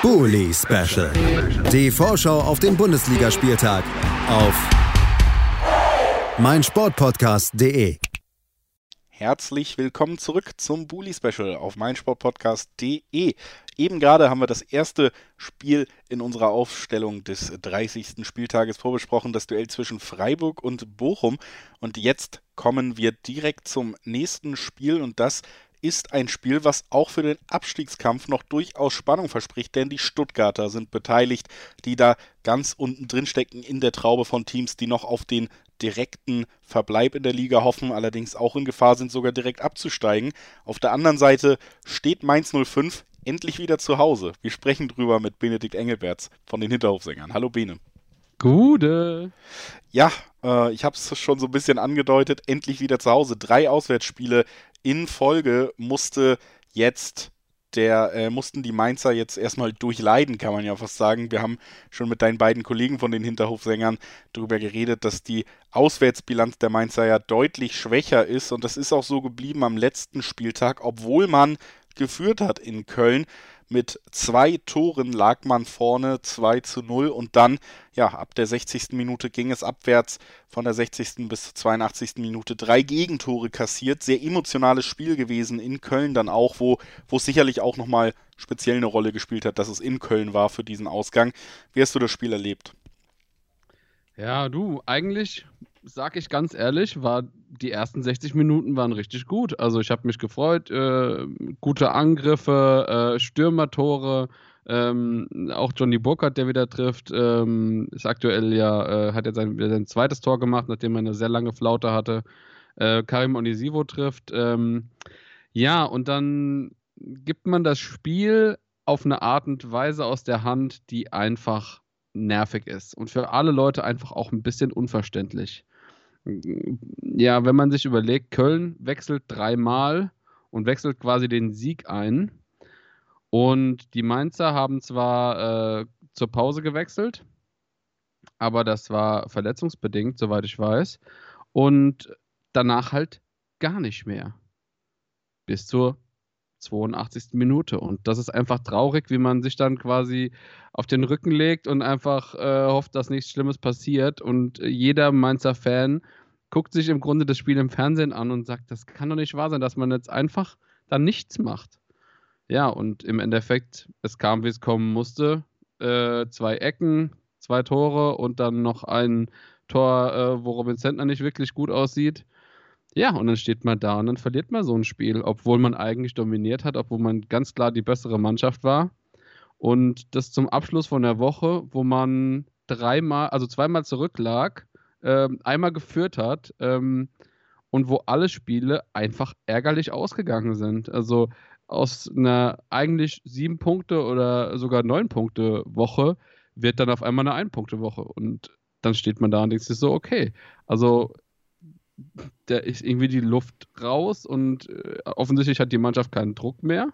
Bully Special. Die Vorschau auf den Bundesligaspieltag auf meinsportpodcast.de. Herzlich willkommen zurück zum Bully Special auf meinsportpodcast.de. Eben gerade haben wir das erste Spiel in unserer Aufstellung des 30. Spieltages vorbesprochen, das Duell zwischen Freiburg und Bochum. Und jetzt kommen wir direkt zum nächsten Spiel und das ist ein Spiel, was auch für den Abstiegskampf noch durchaus Spannung verspricht, denn die Stuttgarter sind beteiligt, die da ganz unten drin stecken in der Traube von Teams, die noch auf den direkten Verbleib in der Liga hoffen, allerdings auch in Gefahr sind, sogar direkt abzusteigen. Auf der anderen Seite steht Mainz 05 endlich wieder zu Hause. Wir sprechen drüber mit Benedikt Engelberts von den Hinterhofsängern. Hallo Bene. Gute. Ja, äh, ich habe es schon so ein bisschen angedeutet. Endlich wieder zu Hause. Drei Auswärtsspiele in Folge musste jetzt der äh, mussten die Mainzer jetzt erstmal durchleiden, kann man ja fast sagen. Wir haben schon mit deinen beiden Kollegen von den Hinterhofsängern darüber geredet, dass die Auswärtsbilanz der Mainzer ja deutlich schwächer ist und das ist auch so geblieben am letzten Spieltag, obwohl man geführt hat in Köln. Mit zwei Toren lag man vorne 2 zu 0 und dann, ja, ab der 60. Minute ging es abwärts von der 60. bis zur 82. Minute. Drei Gegentore kassiert. Sehr emotionales Spiel gewesen in Köln dann auch, wo, wo es sicherlich auch nochmal speziell eine Rolle gespielt hat, dass es in Köln war für diesen Ausgang. Wie hast du das Spiel erlebt? Ja, du, eigentlich sag ich ganz ehrlich, war die ersten 60 Minuten waren richtig gut. Also ich habe mich gefreut, äh, gute Angriffe, äh, Stürmertore, ähm, auch Johnny Burkhardt, der wieder trifft, ähm, ist aktuell ja, äh, hat jetzt sein, sein, zweites Tor gemacht, nachdem er eine sehr lange Flaute hatte. Äh, Karim Onisivo trifft. Ähm, ja, und dann gibt man das Spiel auf eine Art und Weise aus der Hand, die einfach nervig ist und für alle Leute einfach auch ein bisschen unverständlich ja, wenn man sich überlegt, Köln wechselt dreimal und wechselt quasi den Sieg ein. Und die Mainzer haben zwar äh, zur Pause gewechselt, aber das war verletzungsbedingt, soweit ich weiß. Und danach halt gar nicht mehr. Bis zur 82. Minute. Und das ist einfach traurig, wie man sich dann quasi auf den Rücken legt und einfach äh, hofft, dass nichts Schlimmes passiert. Und jeder Mainzer Fan guckt sich im Grunde das Spiel im Fernsehen an und sagt, das kann doch nicht wahr sein, dass man jetzt einfach dann nichts macht. Ja, und im Endeffekt, es kam, wie es kommen musste. Äh, zwei Ecken, zwei Tore und dann noch ein Tor, äh, wo Robin Zentner nicht wirklich gut aussieht. Ja, und dann steht man da und dann verliert man so ein Spiel, obwohl man eigentlich dominiert hat, obwohl man ganz klar die bessere Mannschaft war. Und das zum Abschluss von der Woche, wo man dreimal, also zweimal zurücklag, ähm, einmal geführt hat ähm, und wo alle Spiele einfach ärgerlich ausgegangen sind. Also aus einer eigentlich sieben Punkte oder sogar neun Punkte Woche wird dann auf einmal eine ein Punkte Woche und dann steht man da und denkt sich so, okay, also da ist irgendwie die Luft raus und äh, offensichtlich hat die Mannschaft keinen Druck mehr.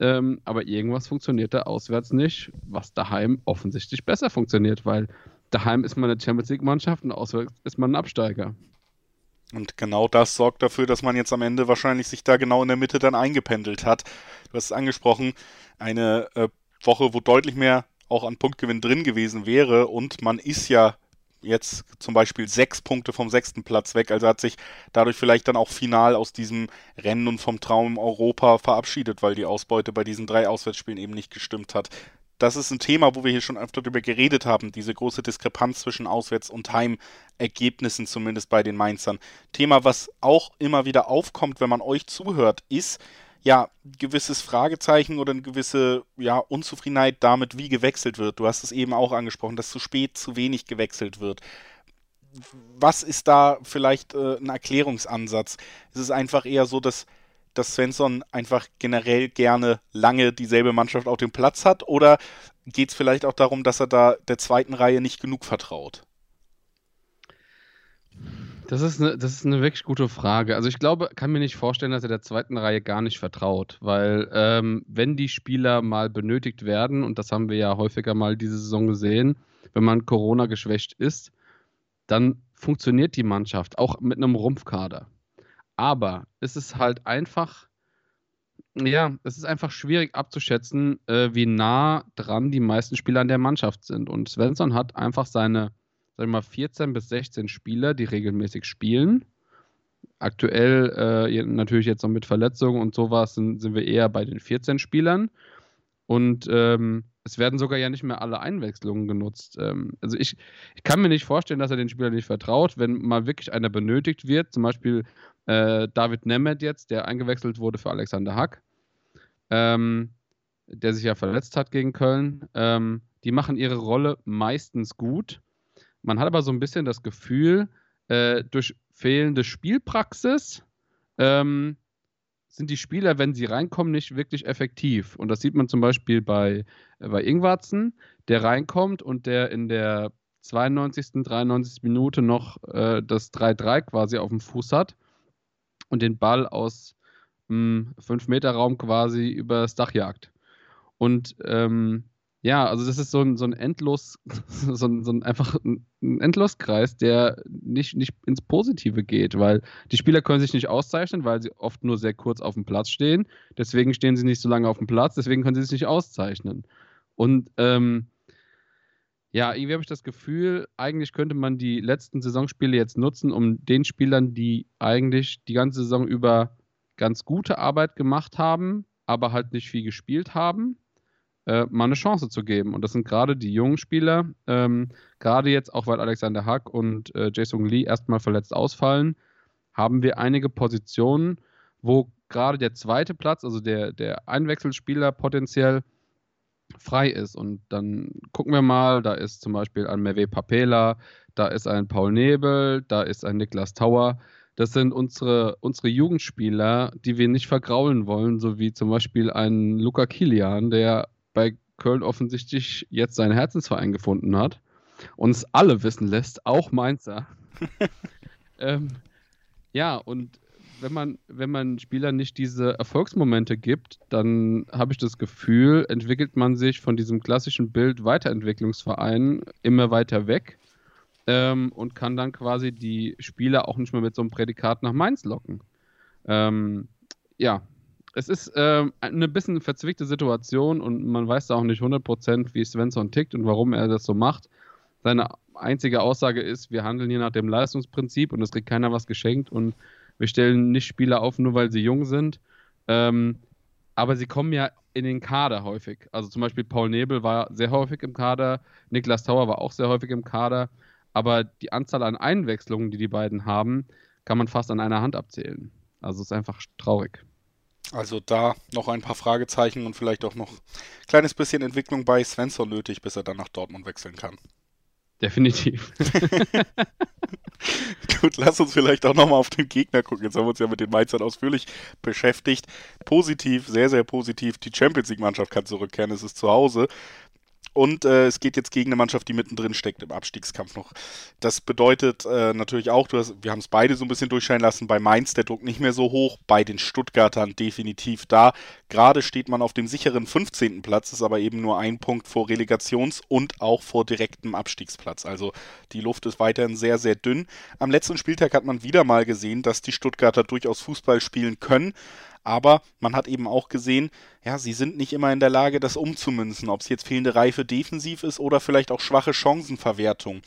Ähm, aber irgendwas funktioniert da auswärts nicht, was daheim offensichtlich besser funktioniert, weil daheim ist man eine Champions League-Mannschaft und auswärts ist man ein Absteiger. Und genau das sorgt dafür, dass man jetzt am Ende wahrscheinlich sich da genau in der Mitte dann eingependelt hat. Du hast es angesprochen, eine äh, Woche, wo deutlich mehr auch an Punktgewinn drin gewesen wäre und man ist ja jetzt zum Beispiel sechs Punkte vom sechsten Platz weg. Also hat sich dadurch vielleicht dann auch final aus diesem Rennen und vom Traum Europa verabschiedet, weil die Ausbeute bei diesen drei Auswärtsspielen eben nicht gestimmt hat. Das ist ein Thema, wo wir hier schon öfter darüber geredet haben, diese große Diskrepanz zwischen Auswärts- und Heimergebnissen, zumindest bei den Mainzern. Thema, was auch immer wieder aufkommt, wenn man euch zuhört, ist, ja, gewisses Fragezeichen oder eine gewisse ja, Unzufriedenheit damit, wie gewechselt wird. Du hast es eben auch angesprochen, dass zu spät zu wenig gewechselt wird. Was ist da vielleicht äh, ein Erklärungsansatz? Ist es einfach eher so, dass, dass Svensson einfach generell gerne lange dieselbe Mannschaft auf dem Platz hat? Oder geht es vielleicht auch darum, dass er da der zweiten Reihe nicht genug vertraut? Das ist, eine, das ist eine wirklich gute Frage. Also ich glaube, kann mir nicht vorstellen, dass er der zweiten Reihe gar nicht vertraut, weil ähm, wenn die Spieler mal benötigt werden, und das haben wir ja häufiger mal diese Saison gesehen, wenn man Corona geschwächt ist, dann funktioniert die Mannschaft auch mit einem Rumpfkader. Aber es ist halt einfach ja, es ist einfach schwierig abzuschätzen, äh, wie nah dran die meisten Spieler an der Mannschaft sind. Und Svensson hat einfach seine, sag ich mal, 14 bis 16 Spieler, die regelmäßig spielen. Aktuell äh, natürlich jetzt noch mit Verletzungen und sowas sind, sind wir eher bei den 14 Spielern. Und ähm, es werden sogar ja nicht mehr alle Einwechslungen genutzt. Ähm, also ich, ich kann mir nicht vorstellen, dass er den Spieler nicht vertraut, wenn mal wirklich einer benötigt wird. Zum Beispiel äh, David Nemeth jetzt, der eingewechselt wurde für Alexander Hack, ähm, der sich ja verletzt hat gegen Köln. Ähm, die machen ihre Rolle meistens gut. Man hat aber so ein bisschen das Gefühl, äh, durch fehlende Spielpraxis ähm, sind die Spieler, wenn sie reinkommen, nicht wirklich effektiv. Und das sieht man zum Beispiel bei, äh, bei Ingwarzen, der reinkommt und der in der 92., 93. Minute noch äh, das 3-3 quasi auf dem Fuß hat und den Ball aus 5-Meter-Raum quasi übers Dach jagt. Und ähm, ja, also das ist so ein, so ein endlos, so ein, so ein einfach ein Endloskreis, der nicht, nicht ins Positive geht, weil die Spieler können sich nicht auszeichnen, weil sie oft nur sehr kurz auf dem Platz stehen. Deswegen stehen sie nicht so lange auf dem Platz, deswegen können sie sich nicht auszeichnen. Und ähm, ja, irgendwie habe ich das Gefühl, eigentlich könnte man die letzten Saisonspiele jetzt nutzen, um den Spielern, die eigentlich die ganze Saison über ganz gute Arbeit gemacht haben, aber halt nicht viel gespielt haben, äh, mal eine Chance zu geben. Und das sind gerade die jungen Spieler, ähm, gerade jetzt auch weil Alexander Hack und äh, Jason Lee erstmal verletzt ausfallen, haben wir einige Positionen, wo gerade der zweite Platz, also der, der Einwechselspieler potenziell frei ist. Und dann gucken wir mal, da ist zum Beispiel ein Merve Papela, da ist ein Paul Nebel, da ist ein Niklas Tauer. Das sind unsere, unsere Jugendspieler, die wir nicht vergraulen wollen, so wie zum Beispiel ein Luca Kilian, der bei Köln offensichtlich jetzt seinen Herzensverein gefunden hat und es alle wissen lässt, auch Mainzer. ähm, ja, und wenn man, wenn man Spielern nicht diese Erfolgsmomente gibt, dann habe ich das Gefühl, entwickelt man sich von diesem klassischen Bild Weiterentwicklungsverein immer weiter weg ähm, und kann dann quasi die Spieler auch nicht mehr mit so einem Prädikat nach Mainz locken. Ähm, ja, es ist äh, eine bisschen verzwickte Situation und man weiß da auch nicht 100%, wie Svensson tickt und warum er das so macht. Seine einzige Aussage ist, wir handeln hier nach dem Leistungsprinzip und es kriegt keiner was geschenkt und wir stellen nicht Spieler auf, nur weil sie jung sind. Ähm, aber sie kommen ja in den Kader häufig. Also zum Beispiel Paul Nebel war sehr häufig im Kader, Niklas Tauer war auch sehr häufig im Kader. Aber die Anzahl an Einwechslungen, die die beiden haben, kann man fast an einer Hand abzählen. Also es ist einfach traurig. Also da noch ein paar Fragezeichen und vielleicht auch noch ein kleines bisschen Entwicklung bei Svensson nötig, bis er dann nach Dortmund wechseln kann. Definitiv. Gut, lass uns vielleicht auch nochmal auf den Gegner gucken. Jetzt haben wir uns ja mit den Mainzern ausführlich beschäftigt. Positiv, sehr, sehr positiv. Die Champions League-Mannschaft kann zurückkehren. Es ist zu Hause. Und äh, es geht jetzt gegen eine Mannschaft, die mittendrin steckt im Abstiegskampf noch. Das bedeutet äh, natürlich auch, du hast, wir haben es beide so ein bisschen durchscheinen lassen, bei Mainz der Druck nicht mehr so hoch, bei den Stuttgartern definitiv da. Gerade steht man auf dem sicheren 15. Platz, ist aber eben nur ein Punkt vor Relegations- und auch vor direktem Abstiegsplatz. Also die Luft ist weiterhin sehr, sehr dünn. Am letzten Spieltag hat man wieder mal gesehen, dass die Stuttgarter durchaus Fußball spielen können. Aber man hat eben auch gesehen, ja, sie sind nicht immer in der Lage, das umzumünzen, ob es jetzt fehlende Reife defensiv ist oder vielleicht auch schwache Chancenverwertung.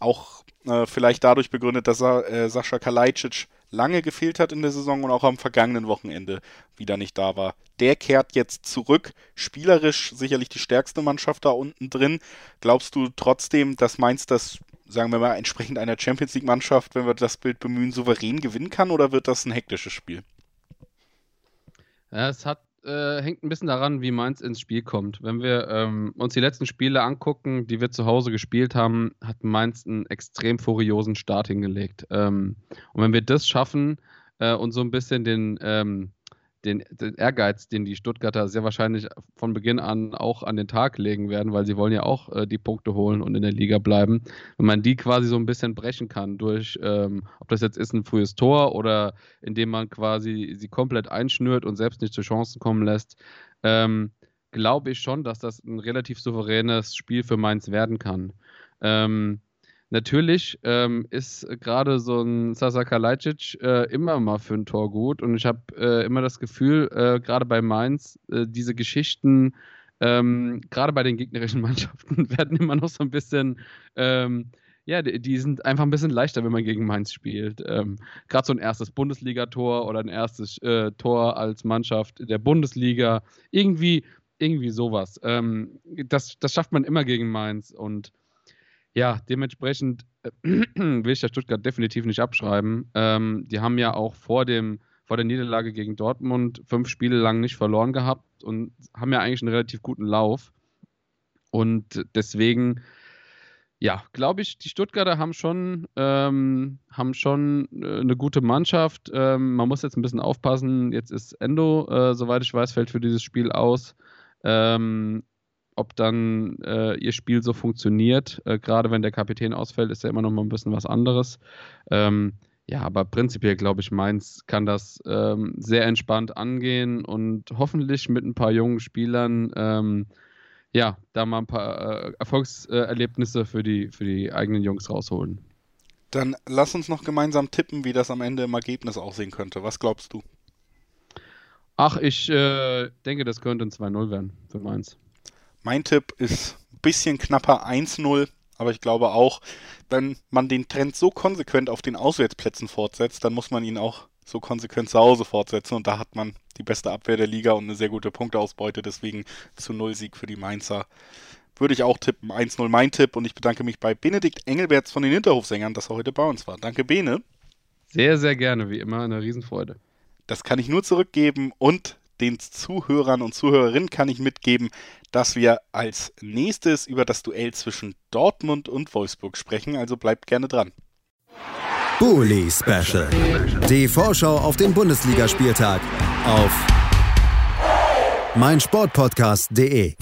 Auch äh, vielleicht dadurch begründet, dass äh, Sascha Kalajdzic lange gefehlt hat in der Saison und auch am vergangenen Wochenende wieder nicht da war. Der kehrt jetzt zurück. Spielerisch sicherlich die stärkste Mannschaft da unten drin. Glaubst du trotzdem, dass Mainz das, sagen wir mal, entsprechend einer Champions League-Mannschaft, wenn wir das Bild bemühen, souverän gewinnen kann oder wird das ein hektisches Spiel? Ja, es hat, äh, hängt ein bisschen daran, wie Mainz ins Spiel kommt. Wenn wir ähm, uns die letzten Spiele angucken, die wir zu Hause gespielt haben, hat Mainz einen extrem furiosen Start hingelegt. Ähm, und wenn wir das schaffen äh, und so ein bisschen den, ähm, den, den, Ehrgeiz, den die Stuttgarter sehr wahrscheinlich von Beginn an auch an den Tag legen werden, weil sie wollen ja auch äh, die Punkte holen und in der Liga bleiben. Wenn man die quasi so ein bisschen brechen kann durch, ähm, ob das jetzt ist ein frühes Tor oder indem man quasi sie komplett einschnürt und selbst nicht zu Chancen kommen lässt, ähm, glaube ich schon, dass das ein relativ souveränes Spiel für Mainz werden kann. Ähm, natürlich ähm, ist gerade so ein Sasa Kalajdzic äh, immer mal für ein Tor gut und ich habe äh, immer das Gefühl, äh, gerade bei Mainz, äh, diese Geschichten, ähm, gerade bei den gegnerischen Mannschaften, werden immer noch so ein bisschen, ähm, ja, die, die, sind einfach ein bisschen leichter, wenn man gegen Mainz spielt. Ähm, gerade so ein erstes Bundesligator oder ein erstes äh, Tor als Mannschaft der Bundesliga, irgendwie, irgendwie sowas. Ähm, das, das schafft man immer gegen Mainz und ja, dementsprechend äh, will ich der Stuttgart definitiv nicht abschreiben. Ähm, die haben ja auch vor, dem, vor der Niederlage gegen Dortmund fünf Spiele lang nicht verloren gehabt und haben ja eigentlich einen relativ guten Lauf. Und deswegen, ja, glaube ich, die Stuttgarter haben schon, ähm, haben schon äh, eine gute Mannschaft. Ähm, man muss jetzt ein bisschen aufpassen. Jetzt ist Endo, äh, soweit ich weiß, fällt für dieses Spiel aus. Ähm, ob dann äh, ihr Spiel so funktioniert. Äh, Gerade wenn der Kapitän ausfällt, ist ja immer noch mal ein bisschen was anderes. Ähm, ja, aber prinzipiell glaube ich, Mainz kann das ähm, sehr entspannt angehen und hoffentlich mit ein paar jungen Spielern ähm, ja, da mal ein paar äh, Erfolgserlebnisse für die, für die eigenen Jungs rausholen. Dann lass uns noch gemeinsam tippen, wie das am Ende im Ergebnis aussehen könnte. Was glaubst du? Ach, ich äh, denke, das könnte ein 2-0 werden für Mainz. Mein Tipp ist ein bisschen knapper 1-0, aber ich glaube auch, wenn man den Trend so konsequent auf den Auswärtsplätzen fortsetzt, dann muss man ihn auch so konsequent zu Hause fortsetzen und da hat man die beste Abwehr der Liga und eine sehr gute Punkteausbeute, deswegen zu Null Sieg für die Mainzer. Würde ich auch tippen, 1-0 mein Tipp und ich bedanke mich bei Benedikt Engelberts von den Hinterhofsängern, dass er heute bei uns war. Danke, Bene. Sehr, sehr gerne, wie immer, eine Riesenfreude. Das kann ich nur zurückgeben und den Zuhörern und Zuhörerinnen kann ich mitgeben, dass wir als nächstes über das Duell zwischen Dortmund und Wolfsburg sprechen, also bleibt gerne dran. Bully Special. Die Vorschau auf den Bundesligaspieltag auf meinsportpodcast.de.